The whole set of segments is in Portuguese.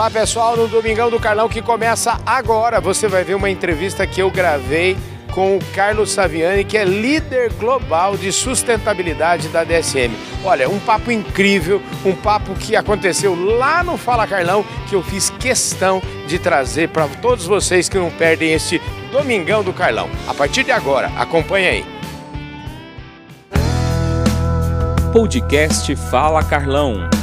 Olá pessoal, no Domingão do Carlão que começa agora, você vai ver uma entrevista que eu gravei com o Carlos Saviani, que é líder global de sustentabilidade da DSM. Olha, um papo incrível, um papo que aconteceu lá no Fala Carlão, que eu fiz questão de trazer para todos vocês que não perdem este Domingão do Carlão. A partir de agora, acompanhe aí. Podcast Fala Carlão.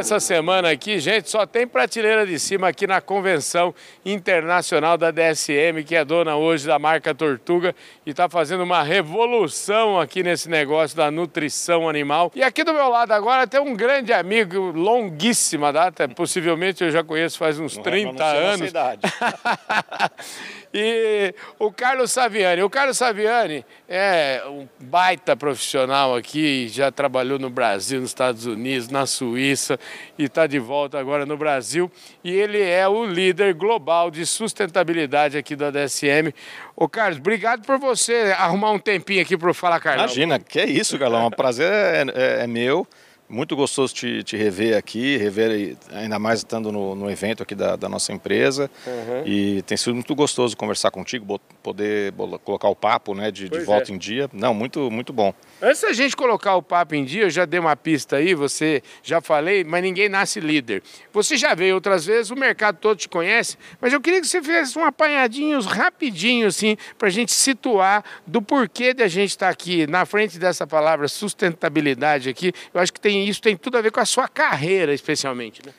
Essa semana aqui, gente, só tem prateleira de cima aqui na Convenção Internacional da DSM, que é dona hoje da marca Tortuga e está fazendo uma revolução aqui nesse negócio da nutrição animal. E aqui do meu lado agora tem um grande amigo, longuíssima data, possivelmente eu já conheço faz uns não 30 é, anos. E o Carlos Saviani. O Carlos Saviani é um baita profissional aqui, já trabalhou no Brasil, nos Estados Unidos, na Suíça e está de volta agora no Brasil. E ele é o líder global de sustentabilidade aqui da DSM. Ô Carlos, obrigado por você arrumar um tempinho aqui para o Fala Carlão. Imagina, que é isso, Carlão. O prazer é, é, é meu. Muito gostoso te, te, rever aqui, rever ainda mais estando no, no evento aqui da, da nossa empresa. Uhum. E tem sido muito gostoso conversar contigo, poder colocar o papo né, de, de volta é. em dia. Não, muito, muito bom. Antes da gente colocar o papo em dia, eu já dei uma pista aí, você já falei, mas ninguém nasce líder. Você já veio outras vezes, o mercado todo te conhece, mas eu queria que você fizesse um apanhadinho rapidinho, assim, para a gente situar do porquê de a gente estar tá aqui na frente dessa palavra sustentabilidade aqui. Eu acho que tem, isso tem tudo a ver com a sua carreira, especialmente. Né?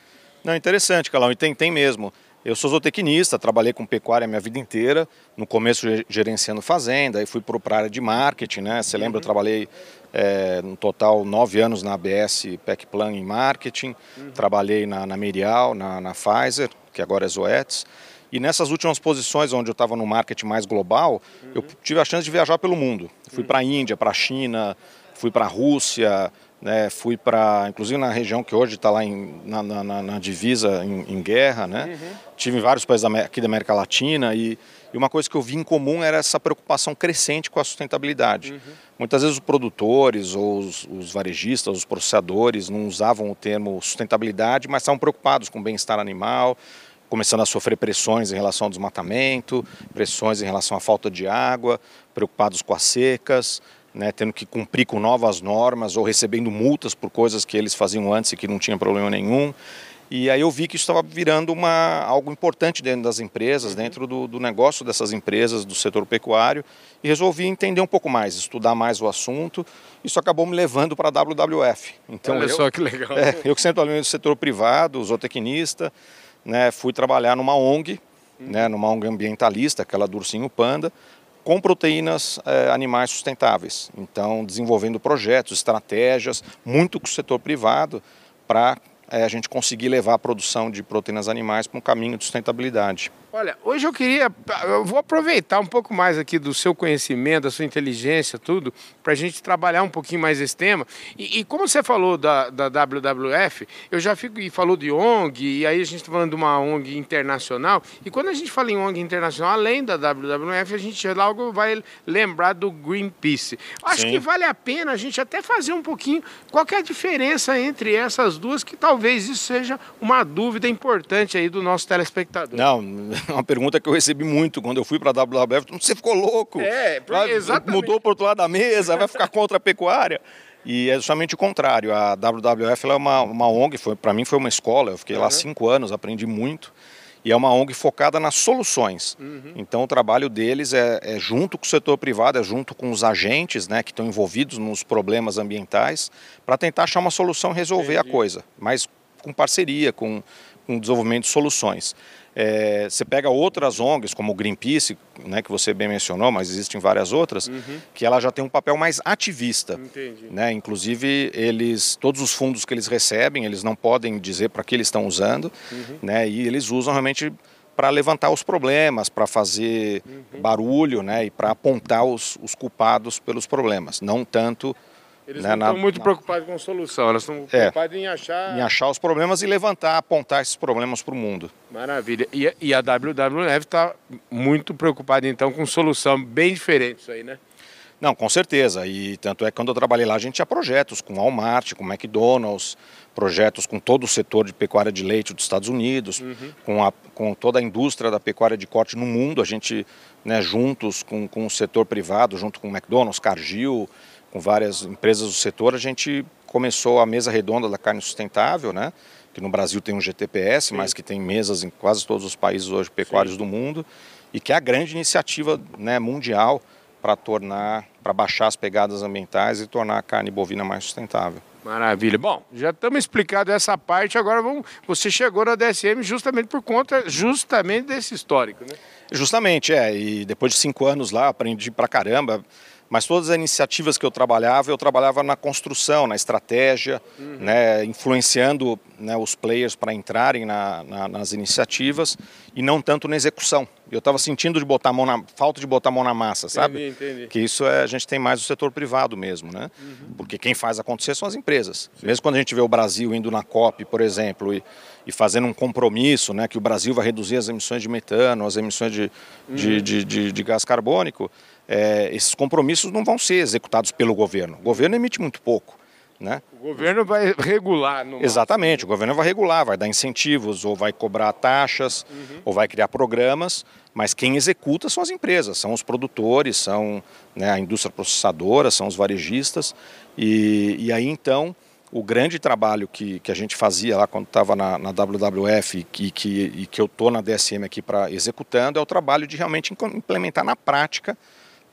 Não, interessante, Calão, e tem, tem mesmo. Eu sou zootecnista, trabalhei com pecuária a minha vida inteira. No começo gerenciando fazenda, aí fui para a área de marketing, né? Você lembra, eu trabalhei é, no total nove anos na ABS Plan em marketing. Uhum. Trabalhei na, na Merial, na, na, Pfizer, que agora é Zoetis. E nessas últimas posições, onde eu estava no marketing mais global, uhum. eu tive a chance de viajar pelo mundo. Fui para a Índia, para a China, fui para a Rússia, né, fui para, inclusive na região que hoje está lá em, na, na, na, divisa em, em guerra, né? Uhum. Tive em vários países aqui da América Latina e, e, uma coisa que eu vi em comum era essa preocupação crescente com a sustentabilidade. Uhum. Muitas vezes os produtores ou os, os, varejistas, os processadores não usavam o termo sustentabilidade, mas estavam preocupados com o bem-estar animal, começando a sofrer pressões em relação ao desmatamento, pressões em relação à falta de água, preocupados com as secas né, tendo que cumprir com novas normas ou recebendo multas por coisas que eles faziam antes e que não tinha problema nenhum. E aí eu vi que isso estava virando uma, algo importante dentro das empresas, dentro do, do, negócio dessas empresas, do setor pecuário, e resolvi entender um pouco mais, estudar mais o assunto. Isso acabou me levando para a WWF. Então, Olha eu, só que legal. É, eu que sempre trabalhei no setor privado, zootecnista, né, fui trabalhar numa ONG, né, numa ONG ambientalista, aquela do Ursinho Panda, com proteínas é, animais sustentáveis. Então, desenvolvendo projetos, estratégias, muito com o setor privado, para é, a gente conseguir levar a produção de proteínas animais para um caminho de sustentabilidade. Olha, hoje eu queria, eu vou aproveitar um pouco mais aqui do seu conhecimento, da sua inteligência, tudo, para a gente trabalhar um pouquinho mais esse tema. E, e, como você falou da, da WWF, eu já fico e falou de ONG, e aí a gente está falando de uma ONG internacional. E quando a gente fala em ONG internacional, além da WWF, a gente logo vai lembrar do Greenpeace. Acho Sim. que vale a pena a gente até fazer um pouquinho qual é a diferença entre essas duas, que talvez isso seja uma dúvida importante aí do nosso telespectador. Não uma pergunta que eu recebi muito quando eu fui para a WWF. Você ficou louco? É, exatamente. Mudou para o outro lado da mesa, vai ficar contra a pecuária. E é justamente o contrário. A WWF é uma, uma ONG, para mim foi uma escola. Eu fiquei uhum. lá cinco anos, aprendi muito. E é uma ONG focada nas soluções. Uhum. Então o trabalho deles é, é, junto com o setor privado, é junto com os agentes né, que estão envolvidos nos problemas ambientais, para tentar achar uma solução e resolver Entendi. a coisa. Mas com parceria, com, com desenvolvimento de soluções. É, você pega outras ONGs, como o Greenpeace, né, que você bem mencionou, mas existem várias outras, uhum. que ela já tem um papel mais ativista. Entendi. Né? Inclusive, eles, todos os fundos que eles recebem, eles não podem dizer para que eles estão usando, uhum. né, e eles usam realmente para levantar os problemas, para fazer uhum. barulho né, e para apontar os, os culpados pelos problemas, não tanto eles né, não estão muito na... preocupados com solução, elas estão é, preocupadas em achar... Em achar os problemas e levantar, apontar esses problemas para o mundo. Maravilha. E, e a WWF está muito preocupada então com solução bem diferente isso aí, né? Não, com certeza. E tanto é que quando eu trabalhei lá, a gente tinha projetos com Walmart, com McDonald's, projetos com todo o setor de pecuária de leite dos Estados Unidos, uhum. com, a, com toda a indústria da pecuária de corte no mundo. A gente, né, juntos com, com o setor privado, junto com o McDonald's, Cargill, com várias empresas do setor, a gente começou a mesa redonda da carne sustentável, né? que no Brasil tem um GTPS, Sim. mas que tem mesas em quase todos os países hoje pecuários Sim. do mundo, e que é a grande iniciativa né, mundial para tornar, para baixar as pegadas ambientais e tornar a carne bovina mais sustentável. Maravilha. Bom, já estamos explicado essa parte, agora vamos, você chegou na DSM justamente por conta justamente desse histórico, né? Justamente, é. E depois de cinco anos lá, aprendi pra caramba. Mas todas as iniciativas que eu trabalhava, eu trabalhava na construção, na estratégia, uhum. né, influenciando né, os players para entrarem na, na, nas iniciativas e não tanto na execução. Eu estava sentindo de botar mão na falta de botar a mão na massa, sabe? Entendi, entendi. Que isso é a gente tem mais o setor privado mesmo, né? Uhum. Porque quem faz acontecer são as empresas. Sim. Mesmo quando a gente vê o Brasil indo na COP, por exemplo, e, e, fazendo um compromisso, né, que o Brasil vai reduzir as emissões de metano, as emissões de, uhum. de, de, de, de gás carbônico é, esses compromissos não vão ser executados pelo governo. O governo emite muito pouco. Né? O governo vai regular. Exatamente, o governo vai regular, vai dar incentivos, ou vai cobrar taxas, uhum. ou vai criar programas, mas quem executa são as empresas, são os produtores, são né, a indústria processadora, são os varejistas. E, e aí então o grande trabalho que, que a gente fazia lá quando estava na, na, WWF e que, que, e que eu estou na DSM aqui para executando é o trabalho de realmente implementar na prática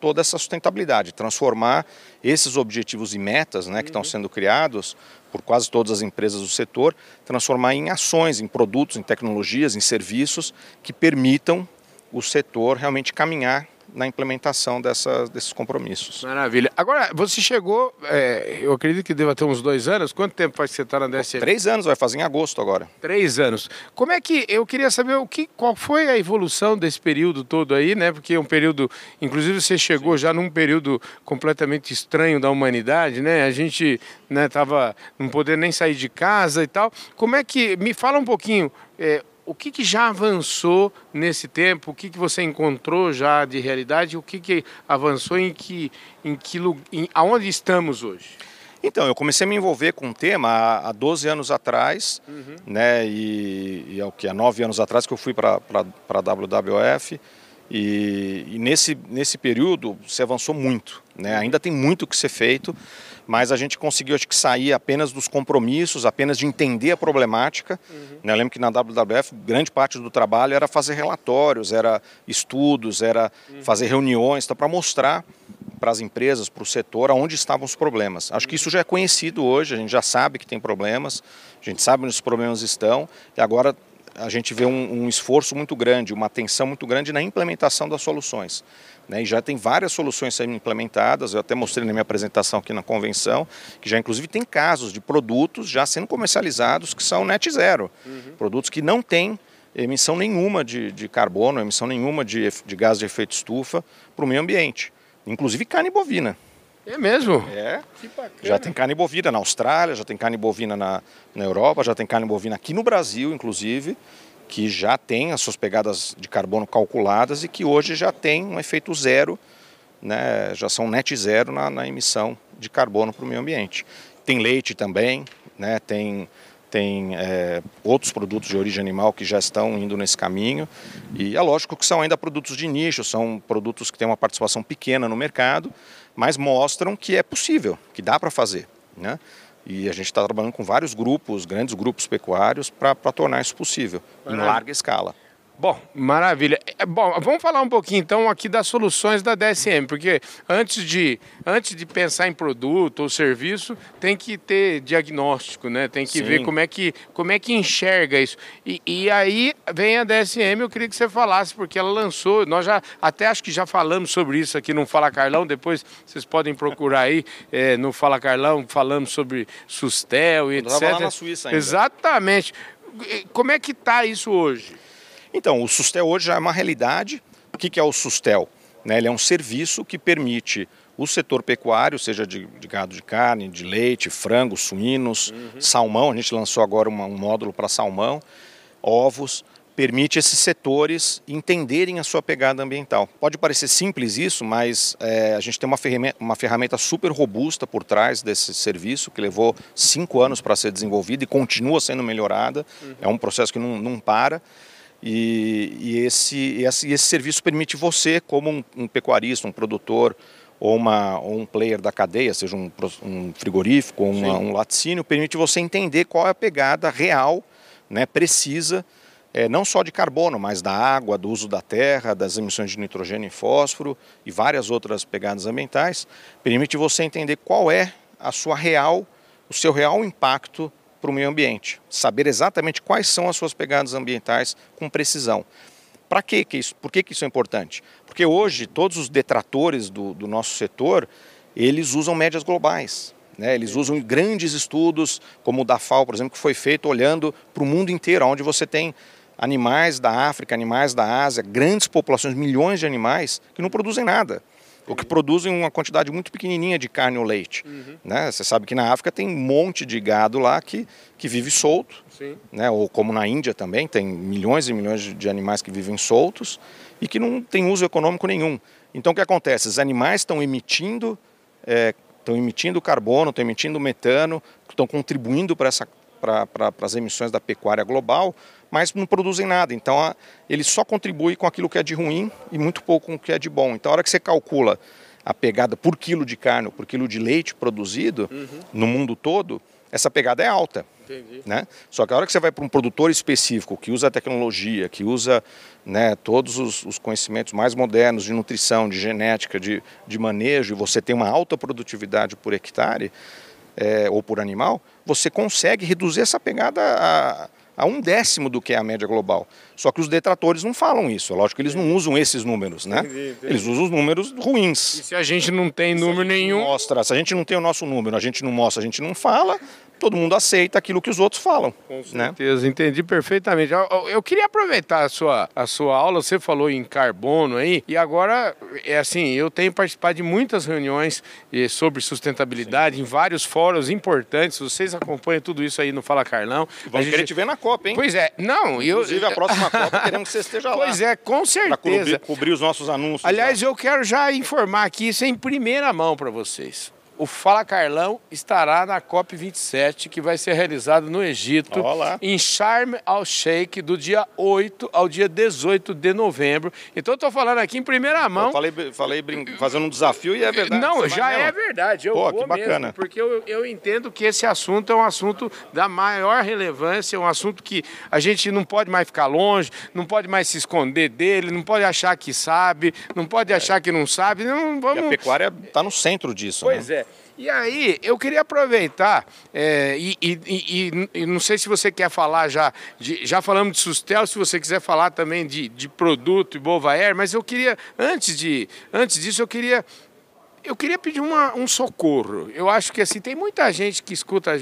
toda essa sustentabilidade, transformar esses objetivos e metas né, que estão uhum. sendo criados por quase todas as empresas do setor, transformar em ações, em produtos, em tecnologias, em serviços que permitam o setor realmente caminhar na implementação dessa, desses compromissos. Maravilha. Agora, você chegou, é, eu acredito que deva ter uns dois anos. Quanto tempo faz que você está na DSM? Três anos, vai fazer em agosto agora. Três anos. Como é que, eu queria saber o que, qual foi a evolução desse período todo aí, né? Porque é um período, inclusive você chegou Sim. já num período completamente estranho da humanidade, né? A gente estava né, não podendo nem sair de casa e tal. Como é que, me fala um pouquinho, é, o que, que, já avançou nesse tempo? O que, que você encontrou já de realidade? O que, que avançou em que, em que em, aonde estamos hoje? Então, eu comecei a me envolver com o tema há, há 12 anos atrás, uhum. né? E, e é o que há nove anos atrás que eu fui para a WWF. E, e, nesse, nesse período se avançou muito, né? Ainda tem muito que ser feito, mas a gente conseguiu acho que sair apenas dos compromissos, apenas de entender a problemática. Uhum. Né? Eu lembro que na WWF grande parte do trabalho era fazer relatórios, era estudos, era uhum. fazer reuniões, tá, para mostrar para as empresas, para o setor, aonde estavam os problemas. Acho que isso já é conhecido hoje, a gente já sabe que tem problemas, a gente sabe onde os problemas estão, e agora a gente vê um, um esforço muito grande, uma atenção muito grande na implementação das soluções. Né, e já tem várias soluções sendo implementadas, eu até mostrei na minha apresentação aqui na convenção, que já inclusive tem casos de produtos já sendo comercializados que são net zero. Uhum. Produtos que não têm emissão nenhuma de, de carbono, emissão nenhuma de, de gás de efeito estufa para o meio ambiente. Inclusive carne bovina. É mesmo? É. Já tem carne bovina na Austrália, já tem carne bovina na, na Europa, já tem carne bovina aqui no Brasil, inclusive que já tem as suas pegadas de carbono calculadas e que hoje já tem um efeito zero, né, já são net zero na, na emissão de carbono para o meio ambiente. Tem leite também, né, tem, tem é, outros produtos de origem animal que já estão indo nesse caminho. E é lógico que são ainda produtos de nicho, são produtos que têm uma participação pequena no mercado, mas mostram que é possível, que dá para fazer. Né? E a gente está trabalhando com vários grupos, grandes grupos pecuários, para tornar isso possível, Maravilha. em larga escala. Bom, maravilha. É, bom, vamos falar um pouquinho então aqui das soluções da DSM, porque antes de, antes de pensar em produto ou serviço, tem que ter diagnóstico, né? Tem que Sim. ver como é que, como é que enxerga isso. E, e, aí vem a DSM, eu queria que você falasse, porque ela lançou, nós já até acho que já falamos sobre isso aqui no Fala Carlão, depois vocês podem procurar aí é, no Fala Carlão, falamos sobre Sustel e etc. Lá na Suíça ainda. Exatamente. Como é que está isso hoje? Então, o Sustel hoje já é uma realidade. O que é o Sustel? Né, ele é um serviço que permite o setor pecuário, seja de, de gado de carne, de leite, frango, suínos, uhum. salmão. A gente lançou agora uma, um módulo para salmão, ovos, permite esses setores entenderem a sua pegada ambiental. Pode parecer simples isso, mas é, a gente tem uma ferramenta, uma ferramenta super robusta por trás desse serviço, que levou cinco anos para ser desenvolvida e continua sendo melhorada. Uhum. É um processo que não, não para. E, e, esse, esse, esse, serviço permite você, como um, um pecuarista, um produtor, ou, uma, ou um player da cadeia, seja um, um frigorífico ou uma, um laticínio, permite você entender qual é a pegada real, né, precisa, é, não só de carbono, mas da água, do uso da terra, das emissões de nitrogênio e fósforo e várias outras pegadas ambientais, permite você entender qual é a sua real, o seu real impacto para o meio ambiente, saber exatamente quais são as suas pegadas ambientais com precisão. Para que isso? Por que, que isso é importante? Porque hoje todos os detratores do, do nosso setor eles usam médias globais. Né? Eles usam grandes estudos, como o da FAO, por exemplo, que foi feito olhando para o mundo inteiro, onde você tem animais da África, animais da Ásia, grandes populações, milhões de animais que não produzem nada. Ou que produzem uma quantidade muito pequenininha de carne ou leite. Uhum. Né? Você sabe que na África tem um monte de gado lá que, que vive solto. Né? Ou como na Índia também, tem milhões e milhões de animais que vivem soltos e que não tem uso econômico nenhum. Então o que acontece? Os animais estão emitindo, é, estão emitindo carbono, estão emitindo metano, estão contribuindo para essa para as emissões da pecuária global, mas não produzem nada. Então, a, ele só contribui com aquilo que é de ruim e muito pouco com o que é de bom. Então, a hora que você calcula a pegada por quilo de carne, por quilo de leite produzido uhum. no mundo todo, essa pegada é alta. Entendi. Né? Só que a hora que você vai para um produtor específico que usa a tecnologia, que usa né, todos os, os, conhecimentos mais modernos de nutrição, de genética, de, de manejo, e você tem uma alta produtividade por hectare, é, ou por animal, você consegue reduzir essa pegada a, a um décimo do que é a média global. Só que os detratores não falam isso. É lógico que eles não usam esses números, né? Entendi, entendi. Eles usam os números ruins. E se a gente não tem número nenhum. Mostra, se a gente não tem o nosso número, a gente não mostra, a gente não fala, todo mundo aceita aquilo que os outros falam. Com né? certeza, né? entendi perfeitamente. Eu, eu, queria aproveitar a sua, a sua aula, você falou em carbono aí, e agora, é assim, eu tenho participado de muitas reuniões eh, sobre sustentabilidade Sim. em vários fóruns importantes, vocês acompanham tudo isso aí no Fala Carlão. Vamos gente... querer te ver na Copa, hein? Pois é, não, eu... Inclusive a próxima Copa queremos que você esteja lá. Pois é, com certeza. Para cobrir, cobrir, os nossos anúncios. Aliás, lá. eu quero já informar aqui isso em primeira mão para vocês o Fala Carlão estará na COP27, que vai ser realizada no Egito, Olá. em Sharm el-Sheikh, do dia 8 ao dia 18 de novembro. Então, eu estou falando aqui em primeira mão. Eu falei, falei fazendo um desafio e é verdade. Não, já é verdade. Eu Pô, vou que bacana. Mesmo, porque eu, eu entendo que esse assunto é um assunto da maior relevância, um assunto que a gente não pode mais ficar longe, não pode mais se esconder dele, não pode achar que sabe, não pode é. achar que não sabe. Não, vamos... E a pecuária está no centro disso. Pois né? é. E aí, eu queria aproveitar, é, e, e, e, e, não sei se você quer falar já, de, já falamos de Sustel, se você quiser falar também de, de produto e Bovaer, mas eu queria, antes, de, antes disso, eu queria eu queria pedir uma, um socorro. Eu acho que assim, tem muita gente que escuta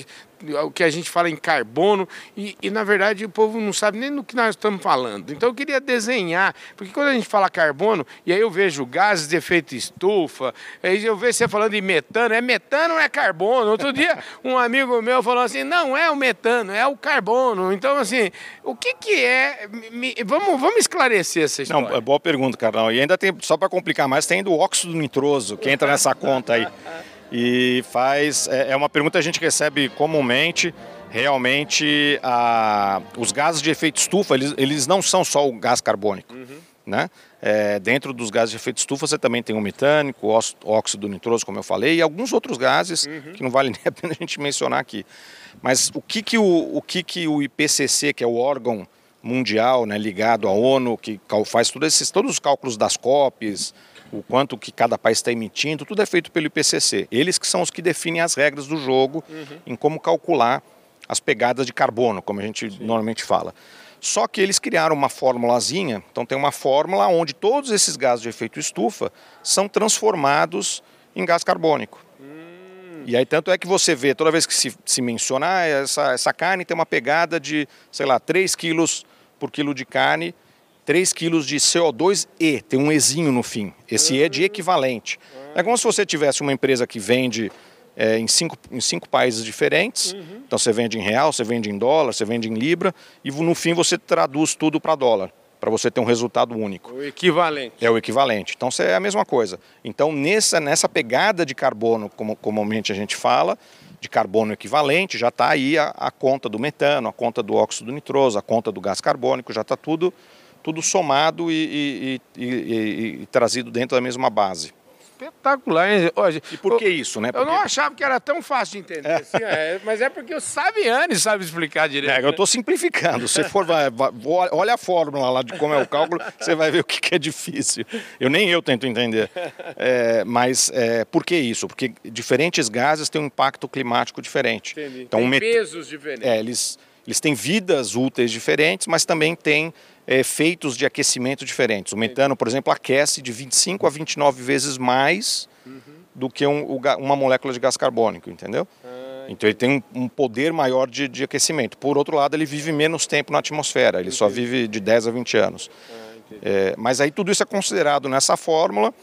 o que a gente fala em carbono e, e, na verdade o povo não sabe nem do que nós estamos falando. Então eu queria desenhar, porque quando a gente fala carbono, e aí eu vejo gases de efeito estufa, aí eu vejo você falando de metano, é metano ou é carbono? Outro dia um amigo meu falou assim, não é o metano, é o carbono. Então assim, o que que é? Me, vamos, vamos esclarecer essa história. Não, é boa pergunta, Carlão. E ainda tem, só para complicar mais, tem do óxido nitroso, que entra nessa conta aí e faz. É, é uma pergunta que a gente recebe comumente. Realmente, a, os gases de efeito estufa, eles, eles não são só o gás carbônico. Uhum. Né? É, dentro dos gases de efeito estufa você também tem o metânico, o óxido nitroso, como eu falei, e alguns outros gases uhum. que não vale nem a pena a gente mencionar aqui. Mas o que, que, o, o, que, que o IPCC, que é o órgão mundial né, ligado à ONU, que faz todos, esses, todos os cálculos das COPs, o quanto que cada país está emitindo, tudo é feito pelo IPCC. Eles que são os que definem as regras do jogo uhum. em como calcular as pegadas de carbono, como a gente Sim. normalmente fala. Só que eles criaram uma formulazinha, então tem uma fórmula onde todos esses gases de efeito estufa são transformados em gás carbônico. Hum. E aí tanto é que você vê, toda vez que se, se menciona, ah, essa, essa carne tem uma pegada de, sei lá, 3 quilos por quilo de carne, 3 quilos de CO2 e, tem um Ezinho no fim. Esse E é de equivalente. É como se você tivesse uma empresa que vende é, em, cinco, em cinco países diferentes. Uhum. Então você vende em real, você vende em dólar, você vende em libra e no fim você traduz tudo para dólar para você ter um resultado único. O equivalente. É o equivalente. Então é a mesma coisa. Então nessa, nessa pegada de carbono, como comumente a gente fala, de carbono equivalente, já está aí a, a, conta do metano, a conta do óxido nitroso, a conta do gás carbônico, já está tudo, tudo somado e, e, e, e trazido dentro da mesma base espetacular, hein? Hoje, e por que isso, né? Porque... Eu não achava que era tão fácil de entender. É. Assim, é, mas é porque o Saviani sabe explicar direito. É, eu estou simplificando. Se for, vai, vai, olha a fórmula lá de como é o cálculo, você vai ver o que, que é difícil. Eu nem eu tento entender. É, mas é, por que isso? Porque diferentes gases têm um impacto climático diferente. Entendi. Então, Tem met... pesos diferentes. É, eles, eles têm vidas úteis diferentes, mas também têm efeitos de aquecimento diferentes. O metano, por exemplo, aquece de 25 a 29 vezes mais uhum. do que um, uma molécula de gás carbônico, entendeu? Ah, então ele tem um, um poder maior de, de, aquecimento. Por outro lado, ele vive menos tempo na atmosfera, ele entendi. só vive de 10 a 20 anos. Ah, é, mas aí tudo isso é considerado nessa fórmula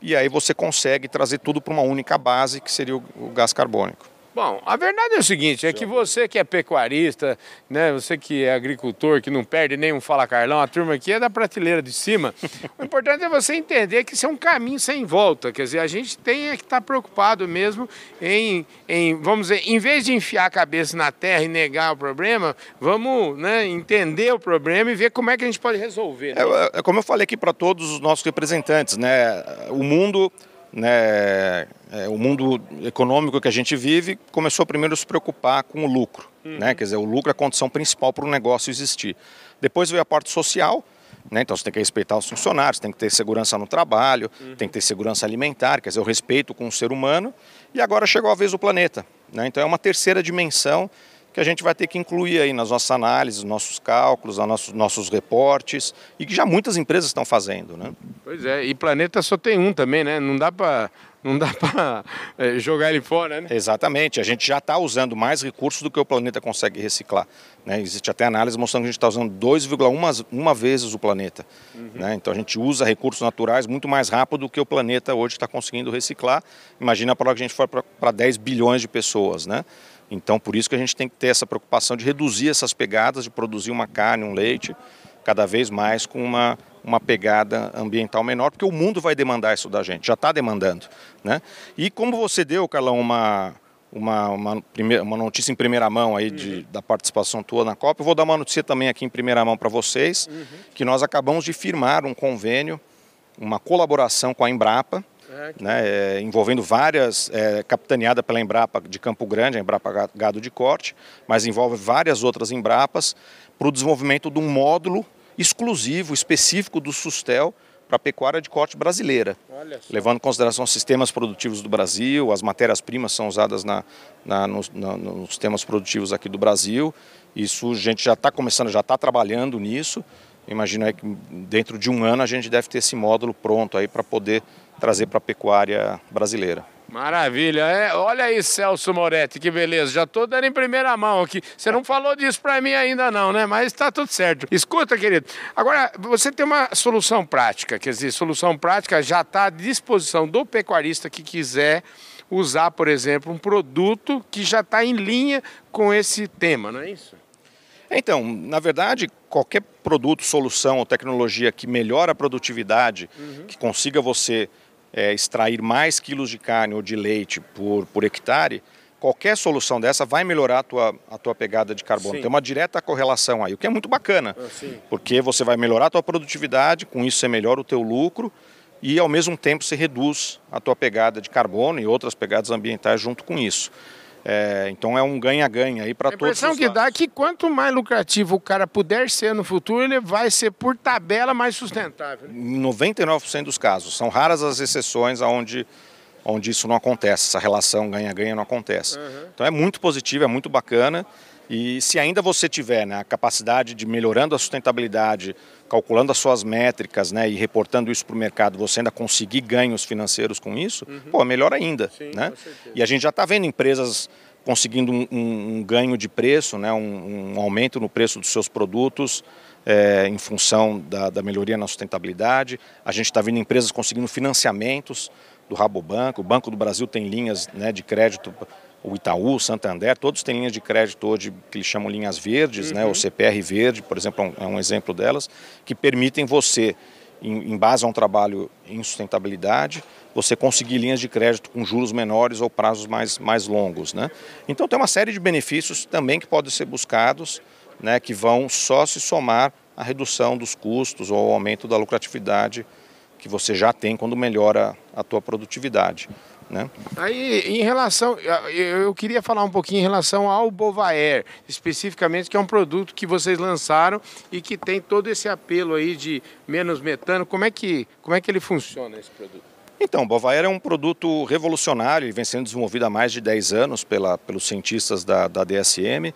e aí você consegue trazer tudo para uma única base, que seria o, o gás carbônico. Bom, a verdade é o seguinte, é que você que é pecuarista, né, você que é agricultor, que não perde nenhum Fala Carlão, a turma aqui é da prateleira de cima. o importante é você entender que isso é um caminho sem volta, quer dizer, a gente tem que estar preocupado mesmo em, em, vamos dizer, em vez de enfiar a cabeça na terra e negar o problema, vamos né, entender o problema e ver como é que a gente pode resolver. Né? É, é como eu falei aqui para todos os nossos representantes, né, o mundo né, é, o mundo econômico que a gente vive começou primeiro a se preocupar com o lucro. Uhum. Né? Quer dizer, o lucro é a condição principal para o negócio existir. Depois veio a parte social, né? então você tem que respeitar os funcionários, tem que ter segurança no trabalho, uhum. tem que ter segurança alimentar, quer dizer, o respeito com o ser humano. E agora chegou a vez do planeta. Né? Então é uma terceira dimensão que a gente vai ter que incluir aí nas nossas análises, nossos cálculos, nossos, nossos reportes, e que já muitas empresas estão fazendo. Né? Pois é, e planeta só tem um também, né? Não dá para não dá para é, jogar ele fora, né? Exatamente. A gente já está usando mais recursos do que o planeta consegue reciclar. Né? Existe até análise mostrando que a gente está usando 2,1 uma vezes o planeta. Uhum. Né? Então a gente usa recursos naturais muito mais rápido do que o planeta hoje está conseguindo reciclar. Imagina para que a gente for para 10 bilhões de pessoas, né? Então, por isso que a gente tem que ter essa preocupação de reduzir essas pegadas, de produzir uma carne, um leite, cada vez mais com uma, uma pegada ambiental menor, porque o mundo vai demandar isso da gente, já está demandando. Né? E como você deu, Carlão, uma, uma, uma, primeira, uma notícia em primeira mão aí de, uhum. da participação tua na Copa, eu vou dar uma notícia também aqui em primeira mão para vocês, uhum. que nós acabamos de firmar um convênio, uma colaboração com a Embrapa, é, né, é, envolvendo várias, é, capitaneada pela Embrapa de Campo Grande, a Embrapa Gado de Corte, mas envolve várias outras Embrapas, para o desenvolvimento de um módulo exclusivo, específico do Sustel para a pecuária de corte brasileira, levando em consideração os sistemas produtivos do Brasil, as matérias-primas são usadas na, na, nos, na, nos sistemas produtivos aqui do Brasil, isso a gente já está começando, já está trabalhando nisso, imagino aí que dentro de um ano a gente deve ter esse módulo pronto aí para poder trazer para a pecuária brasileira. Maravilha. É, olha aí, Celso Moretti, que beleza. Já estou dando em primeira mão aqui. Você não falou disso para mim ainda não, né? Mas está tudo certo. Escuta, querido. Agora, você tem uma solução prática. Quer dizer, solução prática já está à disposição do pecuarista que quiser usar, por exemplo, um produto que já está em linha com esse tema, não é isso? Então, na verdade, qualquer produto, solução ou tecnologia que melhora a produtividade, uhum. que consiga você é, extrair mais quilos de carne ou de leite por, por hectare, qualquer solução dessa vai melhorar a tua, a tua pegada de carbono. Sim. Tem uma direta correlação aí, o que é muito bacana, ah, porque você vai melhorar a tua produtividade, com isso você melhora o teu lucro e ao mesmo tempo você reduz a tua pegada de carbono e outras pegadas ambientais junto com isso. É, então é um ganha-ganha aí para todos. A impressão que dá é que quanto mais lucrativo o cara puder ser no futuro, ele vai ser por tabela mais sustentável. Em 99% dos casos. São raras as exceções onde, onde isso não acontece, essa relação ganha-ganha não acontece. Uhum. Então é muito positivo, é muito bacana. E se ainda você tiver né, a capacidade de melhorando a sustentabilidade, calculando as suas métricas né, e reportando isso para o mercado, você ainda conseguir ganhos financeiros com isso, uhum. pô, melhor ainda. Sim, né? E a gente já está vendo empresas conseguindo um, um, um, ganho de preço, né, um, um, aumento no preço dos seus produtos é, em função da, da melhoria na sustentabilidade. A gente está vendo empresas conseguindo financiamentos do Rabobanco, o Banco do Brasil tem linhas né, de crédito, o Itaú, o Santander, todos têm linhas de crédito hoje que eles chamam linhas verdes, uhum. né, o CPR verde, por exemplo, é um, é um exemplo delas, que permitem você, em, em base a um trabalho em sustentabilidade, você conseguir linhas de crédito com juros menores ou prazos mais, mais longos. Né? Então tem uma série de benefícios também que podem ser buscados, né, que vão só se somar à redução dos custos ou ao aumento da lucratividade que você já tem quando melhora a tua produtividade. Né? Aí, em relação, eu queria falar um pouquinho em relação ao Bovaer, especificamente, que é um produto que vocês lançaram e que tem todo esse apelo aí de menos metano. Como é que, como é que ele funciona esse produto? Então, o Bovaer é um produto revolucionário, ele vem sendo desenvolvido há mais de 10 anos pela, pelos cientistas da, da DSM.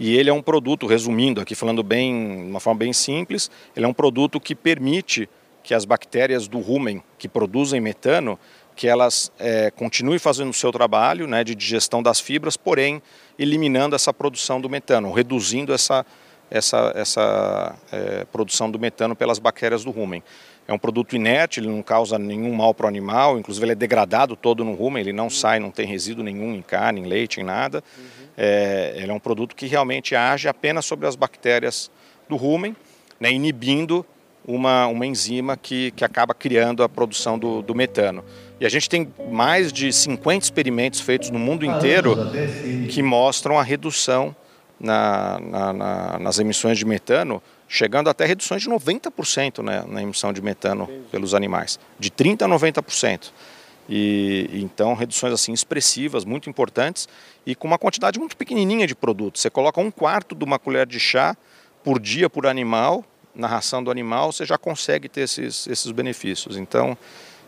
E ele é um produto, resumindo aqui, falando bem, de uma forma bem simples, ele é um produto que permite que as bactérias do rumen que produzem metano, que elas é, continuem fazendo o seu trabalho né, de digestão das fibras, porém eliminando essa produção do metano, reduzindo essa, essa, essa é, produção do metano pelas bactérias do rumen. É um produto inerte, ele não causa nenhum mal para o animal, inclusive ele é degradado todo no rumen, ele não sai, não tem resíduo nenhum em carne, em leite, em nada. Uhum. É, ele é um produto que realmente age apenas sobre as bactérias do rumen, né, inibindo uma, uma enzima que, que acaba criando a produção do, do metano. E a gente tem mais de 50 experimentos feitos no mundo inteiro que mostram a redução na, na, na, nas emissões de metano, chegando até reduções de 90% né, na emissão de metano pelos animais, de 30% a 90%. E, então, reduções assim expressivas, muito importantes, e com uma quantidade muito pequenininha de produto. Você coloca um quarto de uma colher de chá por dia por animal na ração do animal, você já consegue ter esses, esses benefícios. Então,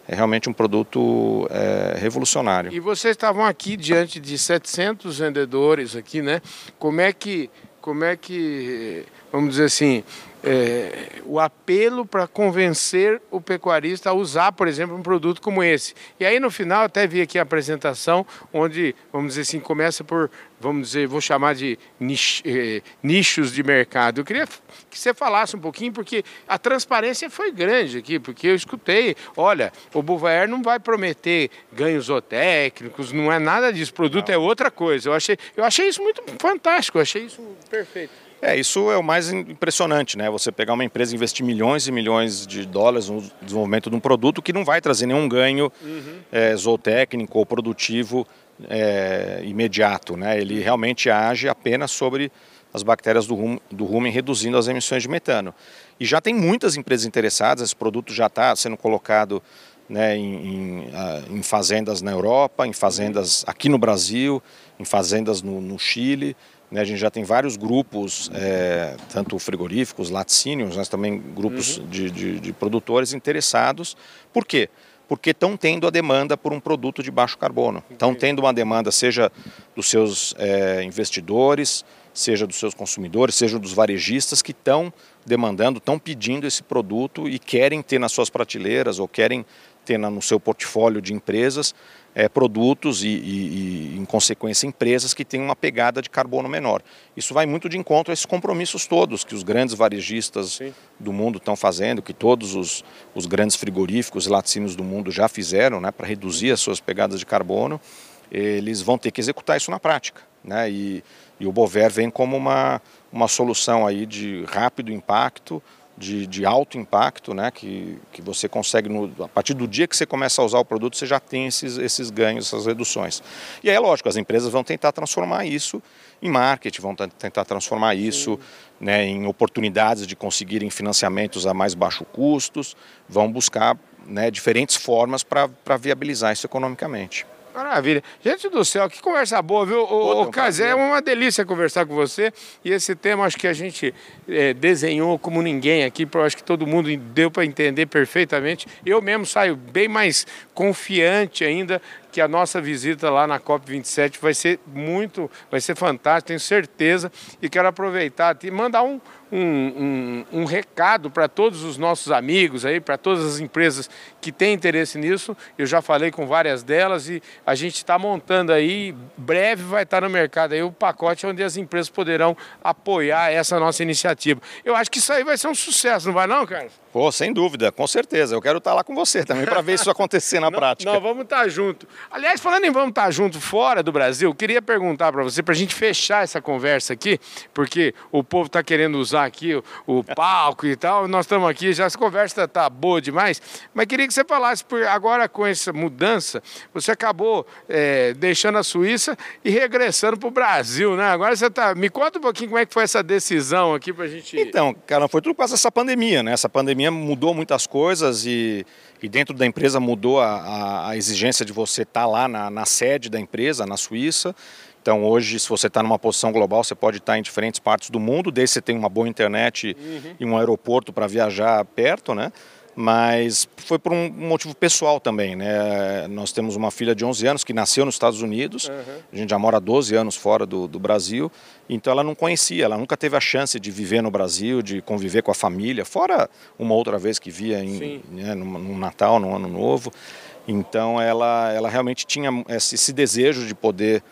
é realmente um produto é, revolucionário. E vocês estavam aqui diante de 700 vendedores aqui, né? Como é que, como é que, vamos dizer assim, é, o apelo para convencer o pecuarista a usar, por exemplo, um produto como esse. E aí no final até vi aqui a apresentação onde, vamos dizer assim, começa por, vamos dizer, vou chamar de nich, eh, nichos de mercado. Eu queria que você falasse um pouquinho, porque a transparência foi grande aqui, porque eu escutei, olha, o Buvaer não vai prometer ganhos zootécnicos, não é nada disso, o produto não. é outra coisa. Eu achei, eu achei isso muito fantástico, eu achei isso perfeito. É, isso é o mais impressionante, né? Você pegar uma empresa e investir milhões e milhões de dólares no desenvolvimento de um produto que não vai trazer nenhum ganho uhum. é, zootécnico ou produtivo é, imediato, né? Ele realmente age apenas sobre as bactérias do, rum, do rumen, reduzindo as emissões de metano. E já tem muitas empresas interessadas, esse produto já está sendo colocado né, em, em, em, fazendas na Europa, em fazendas aqui no Brasil, em fazendas no, no Chile. Né, a gente já tem vários grupos, é, tanto frigoríficos, laticínios, mas também grupos uhum. de, de, de, produtores interessados. Por quê? Porque estão tendo a demanda por um produto de baixo carbono. Estão tendo uma demanda, seja dos seus é, investidores, seja dos seus consumidores, seja dos varejistas que estão demandando, estão pedindo esse produto e querem ter nas suas prateleiras ou querem ter no seu portfólio de empresas é, produtos e, e, e, em consequência, empresas que têm uma pegada de carbono menor. Isso vai muito de encontro a esses compromissos todos que os grandes varejistas Sim. do mundo estão fazendo, que todos os, os grandes frigoríficos e laticínios do mundo já fizeram né, para reduzir as suas pegadas de carbono. Eles vão ter que executar isso na prática. Né? E, e o Bover vem como uma, uma solução aí de rápido impacto, de, de, alto impacto, né, que, que você consegue, no, a partir do dia que você começa a usar o produto, você já tem esses, esses ganhos, essas reduções. E aí é lógico, as empresas vão tentar transformar isso em marketing, vão tentar transformar isso né, em oportunidades de conseguirem financiamentos a mais baixo custos, vão buscar né, diferentes formas para viabilizar isso economicamente. Maravilha. Gente do céu, que conversa boa, viu? O, o Casé, é uma delícia conversar com você. E esse tema acho que a gente é, desenhou como ninguém aqui, acho que todo mundo deu para entender perfeitamente. Eu mesmo saio bem mais confiante ainda que a nossa visita lá na COP27 vai ser muito, vai ser fantástica, tenho certeza. E quero aproveitar e mandar um, um, um, um recado para todos os nossos amigos aí, para todas as empresas que têm interesse nisso. Eu já falei com várias delas e a gente está montando aí, breve vai estar no mercado aí o pacote onde as empresas poderão apoiar essa nossa iniciativa. Eu acho que isso aí vai ser um sucesso, não vai não, Carlos? Pô, sem dúvida, com certeza. Eu quero estar lá com você também para ver isso acontecer na prática. Nós vamos estar junto. Aliás, falando em vamos estar junto fora do Brasil, queria perguntar para você, para a gente fechar essa conversa aqui, porque o povo está querendo usar aqui o, o palco e tal, nós estamos aqui, já essa conversa está boa demais, mas queria que você falasse, por agora com essa mudança, você acabou é, deixando a Suíça e regressando para o Brasil, né? Agora você está... Me conta um pouquinho como é que foi essa decisão aqui para a gente... Então, cara, foi tudo por causa dessa pandemia, né? Essa pandemia pandemia mudou muitas coisas e, e dentro da empresa mudou a, a, a exigência de você estar tá lá na, na sede da empresa, na Suíça. Então hoje, se você está numa posição global, você pode estar tá em diferentes partes do mundo, desde você tem uma boa internet uhum. e um aeroporto para viajar perto, né? Mas foi por um motivo pessoal também, né? Nós temos uma filha de 11 anos que nasceu nos Estados Unidos, uhum. a gente já mora 12 anos fora do, do, Brasil, então ela não conhecia, ela nunca teve a chance de viver no Brasil, de conviver com a família, fora uma outra vez que via em, né, no, no, Natal, no Ano Novo. Então ela, ela realmente tinha esse, esse desejo de poder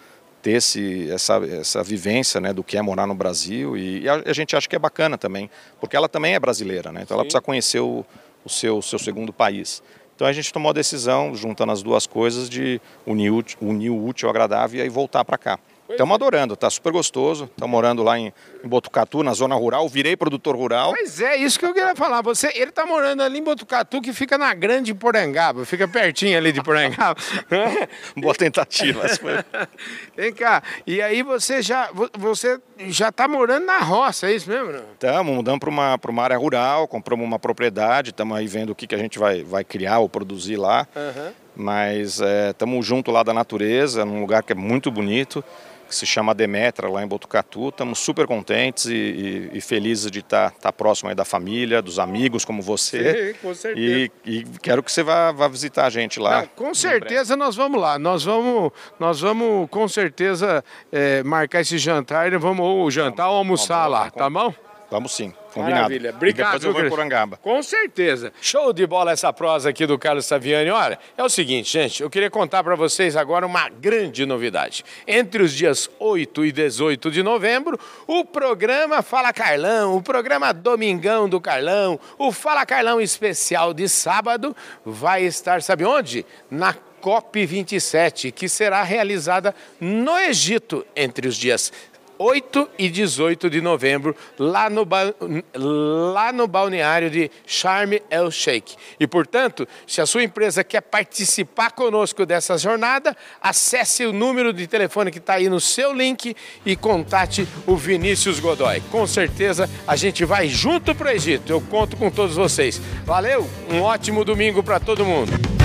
ter esse, essa, essa vivência né, do que é morar no Brasil e, e a, a, gente acha que é bacana também, porque ela também é brasileira, né? então Sim. ela precisa conhecer o, o seu, seu segundo país. Então a gente tomou a decisão, juntando as duas coisas, de unir, unir o útil ao agradável e voltar para cá. Estamos adorando, tá super gostoso. Estamos morando lá em, em, Botucatu, na zona rural. Virei produtor rural. Pois é, isso que eu queria falar. Você, ele está morando ali em Botucatu, que fica na Grande Porangaba, fica pertinho ali de Porangaba. Boa tentativa. Vem cá, e aí você já você já está morando na roça, é isso mesmo? Estamos, mudando para uma, uma área rural, compramos uma propriedade, estamos aí vendo o que, que a gente vai, vai criar ou produzir lá. Uhum. Mas estamos é, junto lá da natureza, num lugar que é muito bonito que se chama Demetra, lá em Botucatu. Estamos super contentes e, e, e felizes de estar tá, tá próximo da família, dos amigos como você. Sim, com certeza. E, e quero que você vá, vá visitar a gente lá. Não, com certeza nós vamos lá. Nós vamos, nós vamos com certeza é, marcar esse jantar. Vamos ou jantar ou almoçar vamos, lá, tá bom? Vamos sim. Combinado. Maravilha. Obrigado. E depois eu vou em Porangaba. Com certeza. Show de bola essa prosa aqui do Carlos Saviani. Olha, é o seguinte, gente, eu queria contar para vocês agora uma grande novidade. Entre os dias 8 e 18 de novembro, o programa Fala Carlão, o programa Domingão do Carlão, o Fala Carlão especial de sábado vai estar, sabe onde? Na COP27, que será realizada no Egito entre os dias 8 e 18 de novembro, lá no, lá no balneário de Sharm el Sheikh. E, portanto, se a sua empresa quer participar conosco dessa jornada, acesse o número de telefone que está aí no seu link e contate o Vinícius Godoy. Com certeza a gente vai junto para o Egito. Eu conto com todos vocês. Valeu, um ótimo domingo para todo mundo.